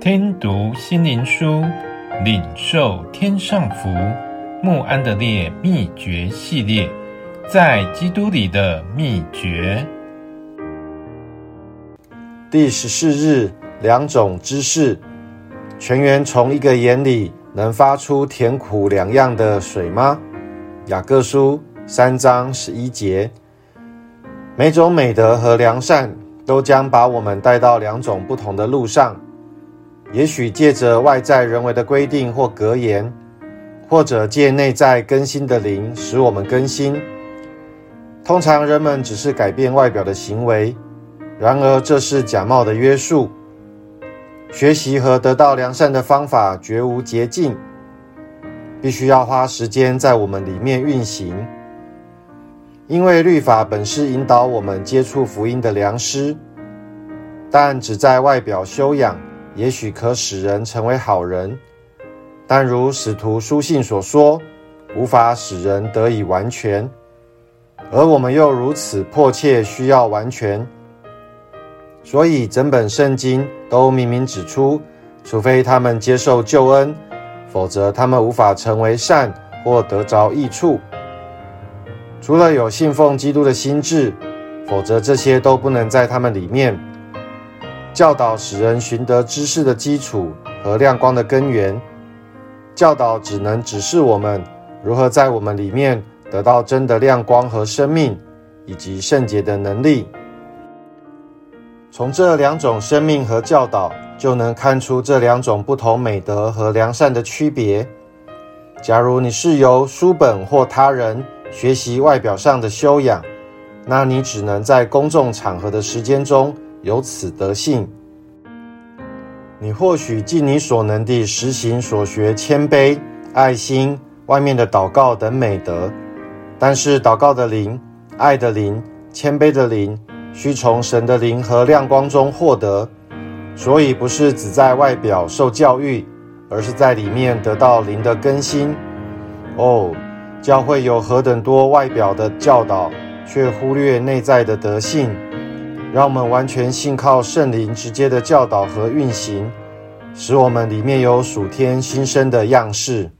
听读心灵书，领受天上福。穆安德烈秘诀系列，在基督里的秘诀。第十四日，两种知识。泉源从一个眼里能发出甜苦两样的水吗？雅各书三章十一节。每种美德和良善都将把我们带到两种不同的路上。也许借着外在人为的规定或格言，或者借内在更新的灵使我们更新。通常人们只是改变外表的行为，然而这是假冒的约束。学习和得到良善的方法绝无捷径，必须要花时间在我们里面运行。因为律法本是引导我们接触福音的良师，但只在外表修养，也许可使人成为好人，但如使徒书信所说，无法使人得以完全。而我们又如此迫切需要完全，所以整本圣经都明明指出，除非他们接受救恩，否则他们无法成为善或得着益处。除了有信奉基督的心志，否则这些都不能在他们里面。教导使人寻得知识的基础和亮光的根源。教导只能指示我们如何在我们里面得到真的亮光和生命，以及圣洁的能力。从这两种生命和教导，就能看出这两种不同美德和良善的区别。假如你是由书本或他人，学习外表上的修养，那你只能在公众场合的时间中有此德性。你或许尽你所能地实行所学谦卑、爱心、外面的祷告等美德，但是祷告的灵、爱的灵、谦卑的灵，需从神的灵和亮光中获得。所以不是只在外表受教育，而是在里面得到灵的更新。哦。教会有何等多外表的教导，却忽略内在的德性。让我们完全信靠圣灵直接的教导和运行，使我们里面有属天新生的样式。